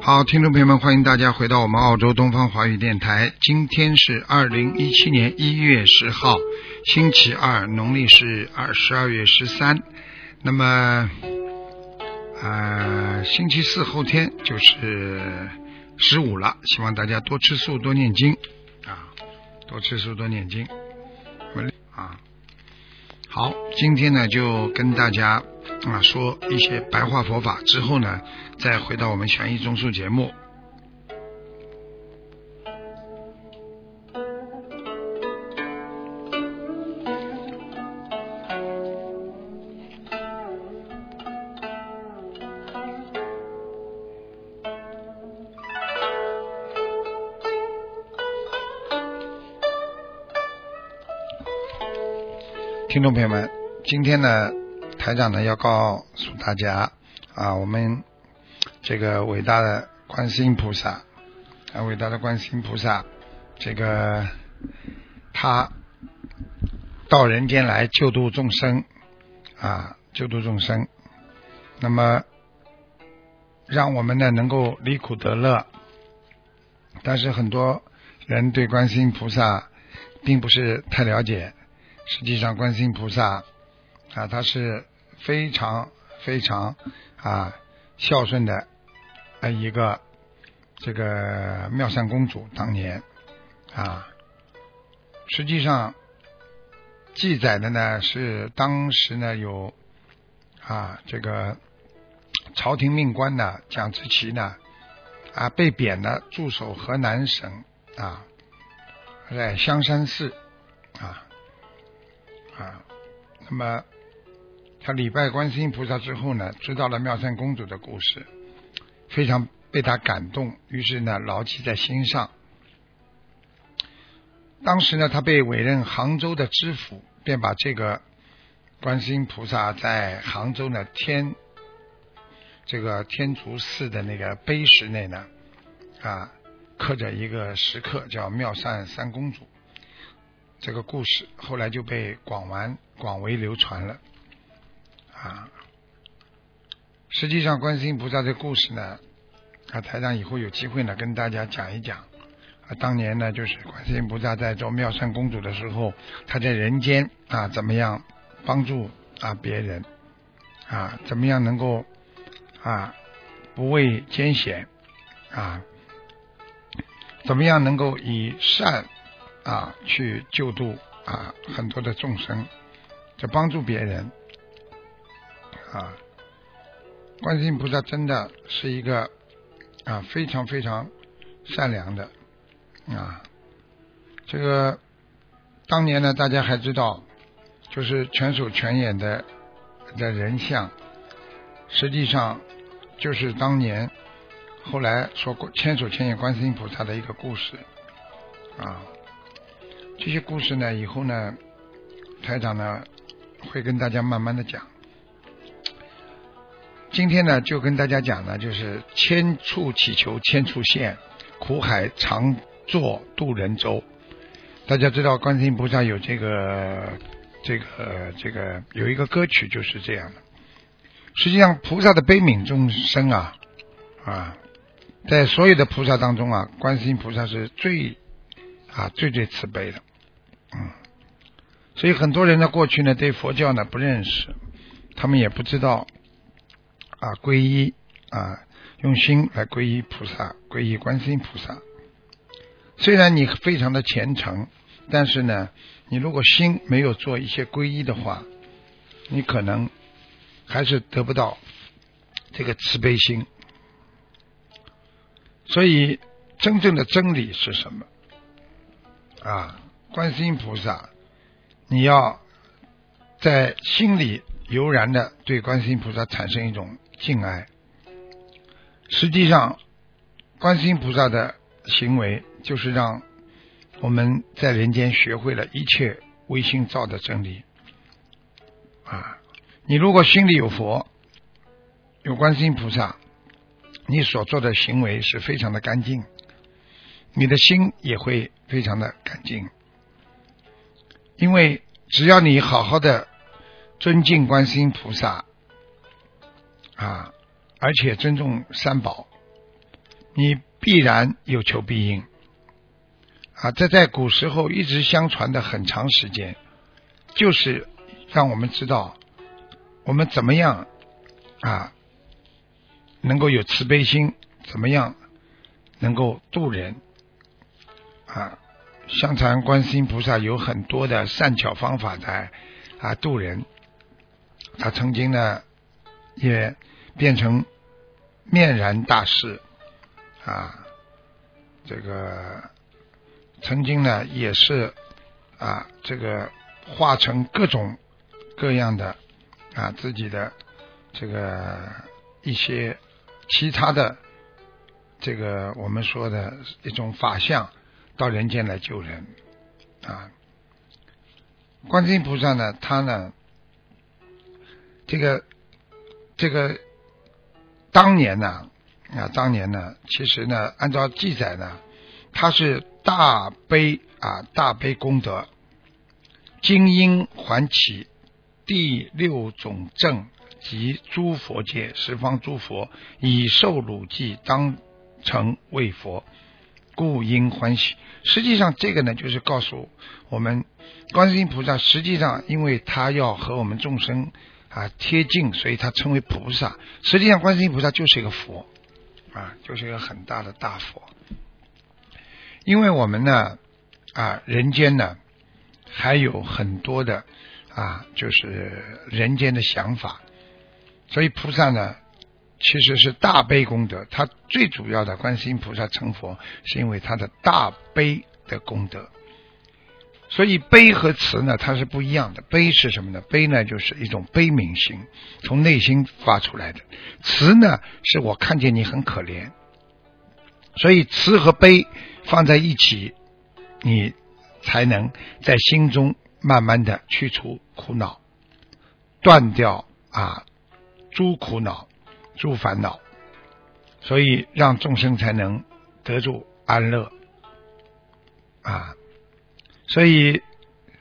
好，听众朋友们，欢迎大家回到我们澳洲东方华语电台。今天是二零一七年一月十号，星期二，农历是二十二月十三。那么，呃，星期四后天就是十五了，希望大家多吃素，多念经啊，多吃素，多念经。啊，好，今天呢就跟大家啊说一些白话佛法，之后呢再回到我们悬疑综述节目。听众朋友们，今天呢，台长呢要告诉大家啊，我们这个伟大的观世音菩萨，啊，伟大的观世音菩萨，这个他到人间来救度众生啊，救度众生，那么让我们呢能够离苦得乐。但是很多人对观世音菩萨并不是太了解。实际上，观世音菩萨啊，他是非常非常啊孝顺的呃一个这个妙善公主。当年啊，实际上记载的呢是当时呢有啊这个朝廷命官呢蒋之奇呢啊被贬了驻守河南省啊在香山寺啊。啊，那么他礼拜观世音菩萨之后呢，知道了妙善公主的故事，非常被他感动，于是呢牢记在心上。当时呢，他被委任杭州的知府，便把这个观世音菩萨在杭州呢天这个天竺寺的那个碑石内呢啊刻着一个石刻，叫妙善三公主。这个故事后来就被广完广为流传了啊。实际上，观世音菩萨的故事呢，啊，台上以后有机会呢跟大家讲一讲啊。当年呢，就是观世音菩萨在做妙善公主的时候，他在人间啊，怎么样帮助啊别人啊？怎么样能够啊不畏艰险啊？怎么样能够以善？啊，去救度啊很多的众生，就帮助别人啊。观世音菩萨真的是一个啊非常非常善良的啊。这个当年呢，大家还知道，就是全手全眼的的人像，实际上就是当年后来说过千手千眼观世音菩萨的一个故事啊。这些故事呢，以后呢，台长呢会跟大家慢慢的讲。今天呢，就跟大家讲呢，就是千处祈求千处现，苦海常作渡人舟。大家知道，观世音菩萨有这个这个这个有一个歌曲就是这样的。实际上，菩萨的悲悯众生啊啊，在所有的菩萨当中啊，观世音菩萨是最。啊，最最慈悲的，嗯，所以很多人呢，过去呢对佛教呢不认识，他们也不知道啊，皈依啊，用心来皈依菩萨，皈依观世音菩萨。虽然你非常的虔诚，但是呢，你如果心没有做一些皈依的话，你可能还是得不到这个慈悲心。所以，真正的真理是什么？啊，观世音菩萨，你要在心里油然的对观世音菩萨产生一种敬爱。实际上，观世音菩萨的行为就是让我们在人间学会了一切唯心造的真理。啊，你如果心里有佛，有观世音菩萨，你所做的行为是非常的干净，你的心也会非常的干净。因为只要你好好的尊敬观世音菩萨，啊，而且尊重三宝，你必然有求必应。啊，这在古时候一直相传的很长时间，就是让我们知道我们怎么样啊，能够有慈悲心，怎么样能够度人啊。相传观世音菩萨有很多的善巧方法在啊度人，他曾经呢也变成面燃大师啊，这个曾经呢也是啊这个化成各种各样的啊自己的这个一些其他的这个我们说的一种法相。到人间来救人啊！观世音菩萨呢，他呢，这个这个当年呢啊，当年呢，其实呢，按照记载呢，他是大悲啊，大悲功德，精英还起第六种正及诸佛界十方诸佛以受汝记当成为佛。故应欢喜。实际上，这个呢，就是告诉我们，观世音菩萨实际上，因为他要和我们众生啊贴近，所以他称为菩萨。实际上，观世音菩萨就是一个佛啊，就是一个很大的大佛。因为我们呢啊，人间呢还有很多的啊，就是人间的想法，所以菩萨呢。其实是大悲功德，他最主要的观世音菩萨成佛，是因为他的大悲的功德。所以悲和慈呢，它是不一样的。悲是什么呢？悲呢，就是一种悲悯心，从内心发出来的；慈呢，是我看见你很可怜。所以慈和悲放在一起，你才能在心中慢慢的去除苦恼，断掉啊诸苦恼。诸烦恼，所以让众生才能得住安乐啊！所以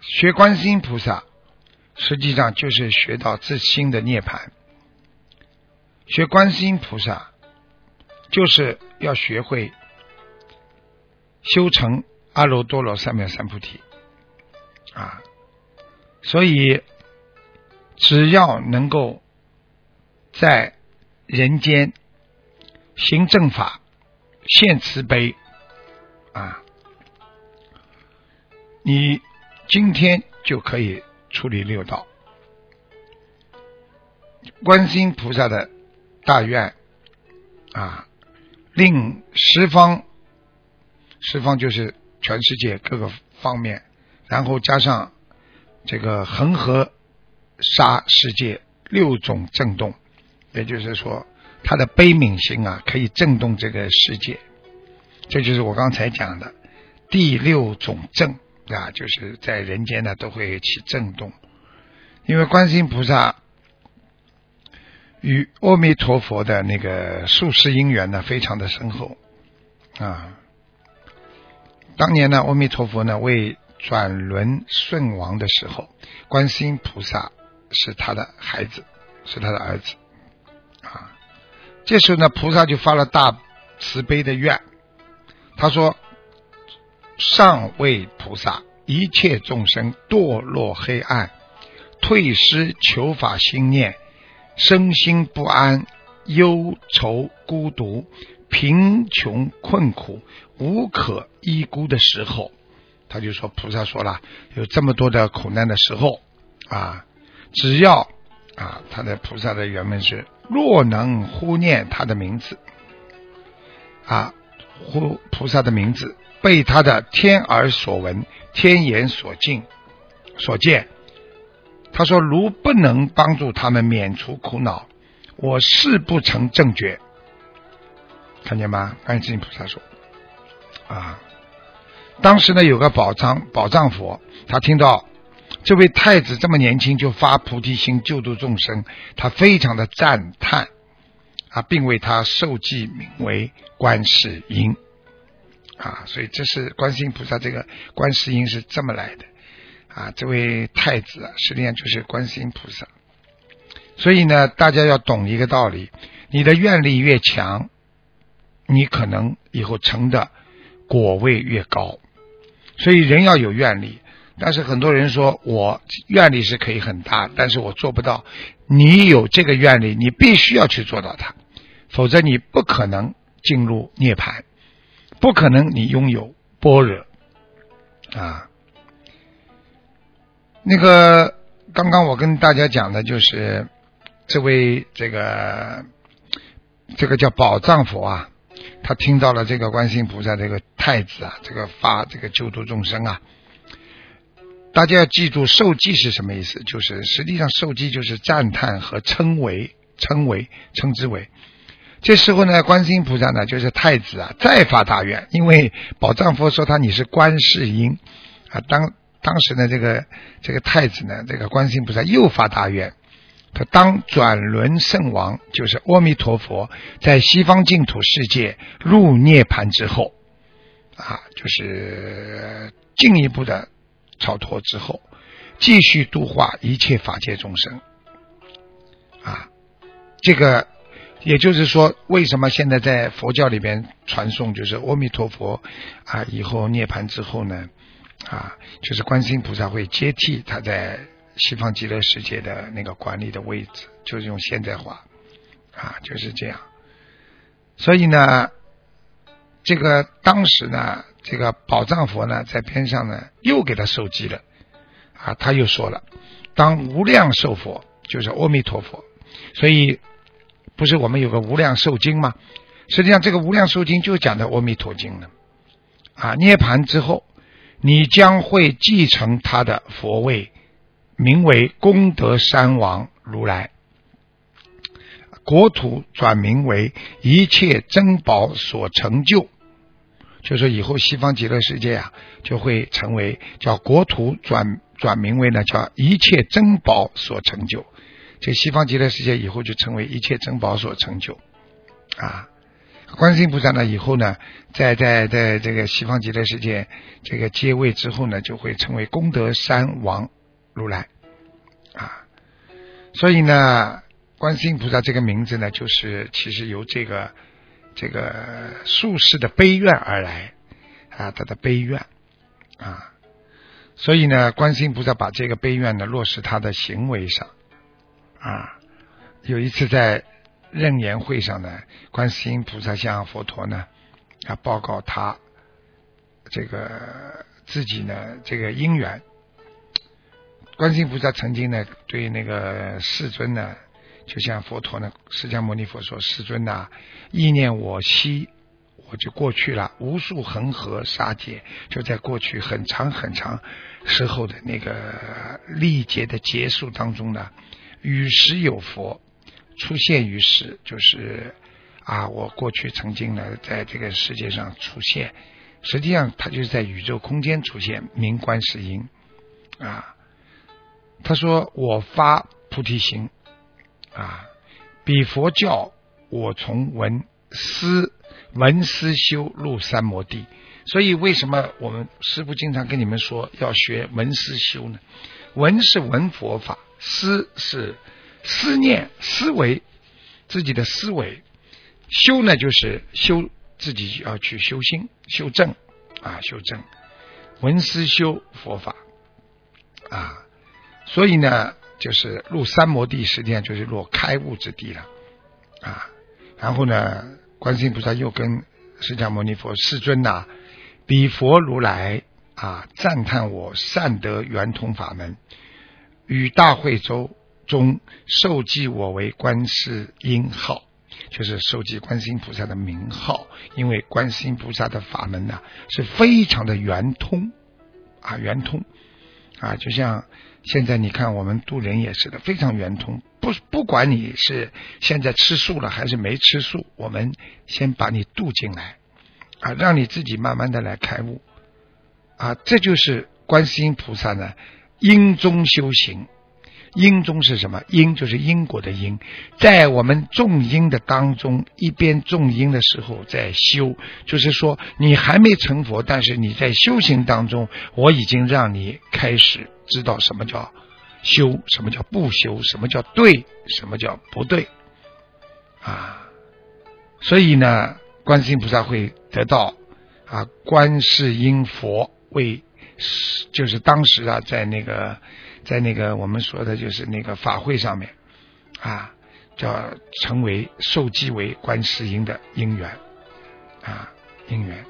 学观世音菩萨，实际上就是学到自心的涅槃。学观世音菩萨，就是要学会修成阿耨多罗三藐三菩提啊！所以只要能够在人间行正法，现慈悲啊！你今天就可以处理六道。观世音菩萨的大愿啊，令十方十方就是全世界各个方面，然后加上这个恒河沙世界六种震动。也就是说，他的悲悯心啊，可以震动这个世界。这就是我刚才讲的第六种震啊，就是在人间呢都会起震动。因为观世音菩萨与阿弥陀佛的那个宿世因缘呢，非常的深厚啊。当年呢，阿弥陀佛呢为转轮顺王的时候，观世音菩萨是他的孩子，是他的儿子。啊，这时候呢，菩萨就发了大慈悲的愿，他说：“上位菩萨，一切众生堕落黑暗，退失求法心念，身心不安，忧愁孤独，贫穷困苦，无可依孤的时候，他就说，菩萨说了，有这么多的苦难的时候啊，只要啊，他的菩萨的原文是。”若能呼念他的名字，啊，呼菩萨的名字，被他的天耳所闻、天眼所见、所见，他说：“如不能帮助他们免除苦恼，我誓不成正觉。”看见吗？观世音菩萨说：“啊，当时呢有个宝藏宝藏佛，他听到这位太子这么年轻就发菩提心救度众生，他非常的赞叹啊，并为他授记名为观世音啊，所以这是观世音菩萨这个观世音是这么来的啊。这位太子啊，实际上就是观世音菩萨。所以呢，大家要懂一个道理：你的愿力越强。你可能以后成的果位越高，所以人要有愿力。但是很多人说我愿力是可以很大，但是我做不到。你有这个愿力，你必须要去做到它，否则你不可能进入涅槃，不可能你拥有般若啊。那个刚刚我跟大家讲的就是这位这个这个叫宝藏佛啊。他听到了这个观世音菩萨这个太子啊，这个发这个救度众生啊，大家要记住受记是什么意思？就是实际上受记就是赞叹和称为称为称之为。这时候呢，观世音菩萨呢就是太子啊，再发大愿，因为宝藏佛说他你是观世音啊，当当时呢这个这个太子呢，这个观世音菩萨又发大愿。他当转轮圣王，就是阿弥陀佛，在西方净土世界入涅盘之后，啊，就是进一步的超脱之后，继续度化一切法界众生，啊，这个也就是说，为什么现在在佛教里边传颂，就是阿弥陀佛啊，以后涅盘之后呢，啊，就是观世音菩萨会接替他在。西方极乐世界的那个管理的位置，就是用现代化啊，就是这样。所以呢，这个当时呢，这个宝藏佛呢，在边上呢，又给他受记了啊，他又说了，当无量寿佛，就是阿弥陀佛。所以不是我们有个无量寿经吗？实际上，这个无量寿经就讲的阿弥陀经了啊。涅盘之后，你将会继承他的佛位。名为功德山王如来，国土转名为一切珍宝所成就。就说以后西方极乐世界啊，就会成为叫国土转转名为呢，叫一切珍宝所成就。这西方极乐世界以后就成为一切珍宝所成就啊。观世音菩萨呢，以后呢，在在在这个西方极乐世界这个接位之后呢，就会成为功德山王。如来啊，所以呢，观世音菩萨这个名字呢，就是其实由这个这个术士的悲怨而来啊，他的悲怨啊，所以呢，观世音菩萨把这个悲怨呢落实他的行为上啊。有一次在任言会上呢，观世音菩萨向佛陀呢啊报告他这个自己呢这个因缘。观世音菩萨曾经呢，对那个世尊呢，就像佛陀呢，释迦牟尼佛说：“世尊呐，意念我昔，我就过去了，无数恒河沙劫，就在过去很长很长时候的那个历劫的结束当中呢，与时有佛出现于世，就是啊，我过去曾经呢，在这个世界上出现，实际上它就是在宇宙空间出现，名观世音啊。”他说：“我发菩提心啊，比佛教我从闻思闻思修入三摩地。所以为什么我们师父经常跟你们说要学闻思修呢？闻是闻佛法，思是思念思维自己的思维，修呢就是修自己要去修心修正啊修正闻思修佛法啊。”所以呢，就是入三摩地，实际上就是入开悟之地了啊。然后呢，观世音菩萨又跟释迦牟尼佛世尊呐，比佛如来啊，赞叹我善得圆通法门，与大会周中受记我为观世音号，就是受记观世音菩萨的名号。因为观世音菩萨的法门呢，是非常的圆通啊，圆通。啊，就像现在你看我们渡人也是的，非常圆通。不不管你是现在吃素了还是没吃素，我们先把你渡进来啊，让你自己慢慢的来开悟啊，这就是观世音菩萨呢因中修行。因中是什么？因就是因果的因，在我们种因的当中，一边种因的时候在修，就是说你还没成佛，但是你在修行当中，我已经让你开始知道什么叫修，什么叫不修，什么叫对，什么叫不对啊。所以呢，观世音菩萨会得到啊，观世音佛为，就是当时啊，在那个。在那个我们说的就是那个法会上面啊，叫成为受记为观世音的因缘啊因缘。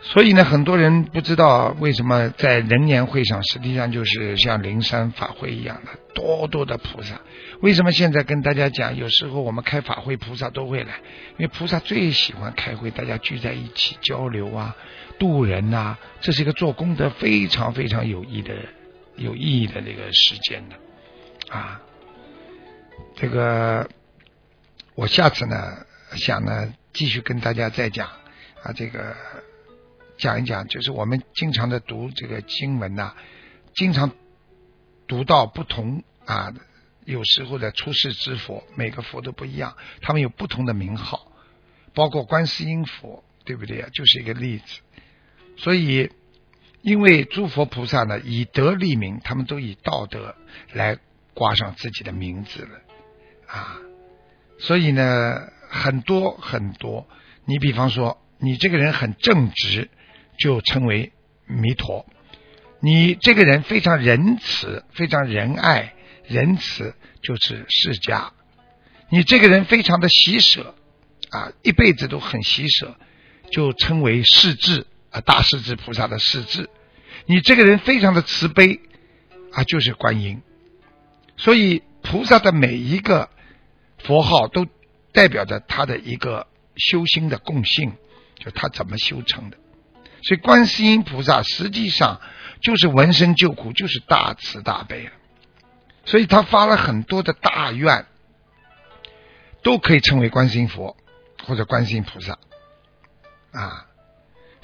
所以呢，很多人不知道为什么在人年会上，实际上就是像灵山法会一样的多多的菩萨。为什么现在跟大家讲，有时候我们开法会，菩萨都会来，因为菩萨最喜欢开会，大家聚在一起交流啊，度人呐，这是一个做功德非常非常有益的。有意义的这个时间的啊，这个我下次呢想呢继续跟大家再讲啊，这个讲一讲，就是我们经常的读这个经文呐，经常读到不同啊，有时候的出世之佛，每个佛都不一样，他们有不同的名号，包括观世音佛，对不对啊？就是一个例子，所以。因为诸佛菩萨呢，以德立名，他们都以道德来挂上自己的名字了啊。所以呢，很多很多，你比方说，你这个人很正直，就称为弥陀；你这个人非常仁慈、非常仁爱、仁慈，就是释迦；你这个人非常的喜舍啊，一辈子都很喜舍，就称为世智。啊，大势至菩萨的势至，你这个人非常的慈悲啊，就是观音。所以菩萨的每一个佛号都代表着他的一个修心的共性，就他怎么修成的。所以观世音菩萨实际上就是闻声救苦，就是大慈大悲了。所以他发了很多的大愿，都可以称为观世音佛或者观世音菩萨啊。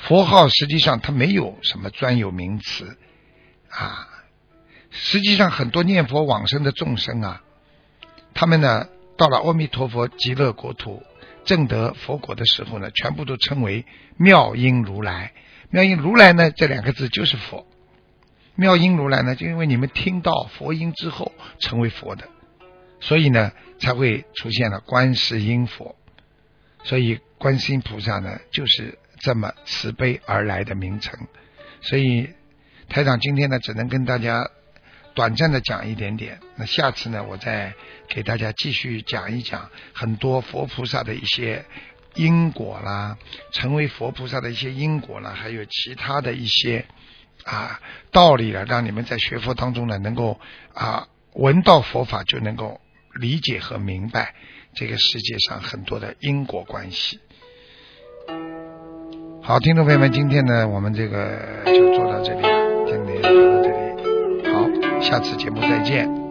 佛号实际上它没有什么专有名词啊，实际上很多念佛往生的众生啊，他们呢到了阿弥陀佛极乐国土正得佛果的时候呢，全部都称为妙音如来。妙音如来呢这两个字就是佛。妙音如来呢，就因为你们听到佛音之后成为佛的，所以呢才会出现了观世音佛。所以观世音菩萨呢就是。这么慈悲而来的名称，所以台长今天呢，只能跟大家短暂的讲一点点。那下次呢，我再给大家继续讲一讲很多佛菩萨的一些因果啦，成为佛菩萨的一些因果啦，还有其他的一些啊道理了，让你们在学佛当中呢，能够啊闻到佛法就能够理解和明白这个世界上很多的因果关系。好，听众朋友们，今天呢，我们这个就做到这里了，今天就到这里，好，下次节目再见。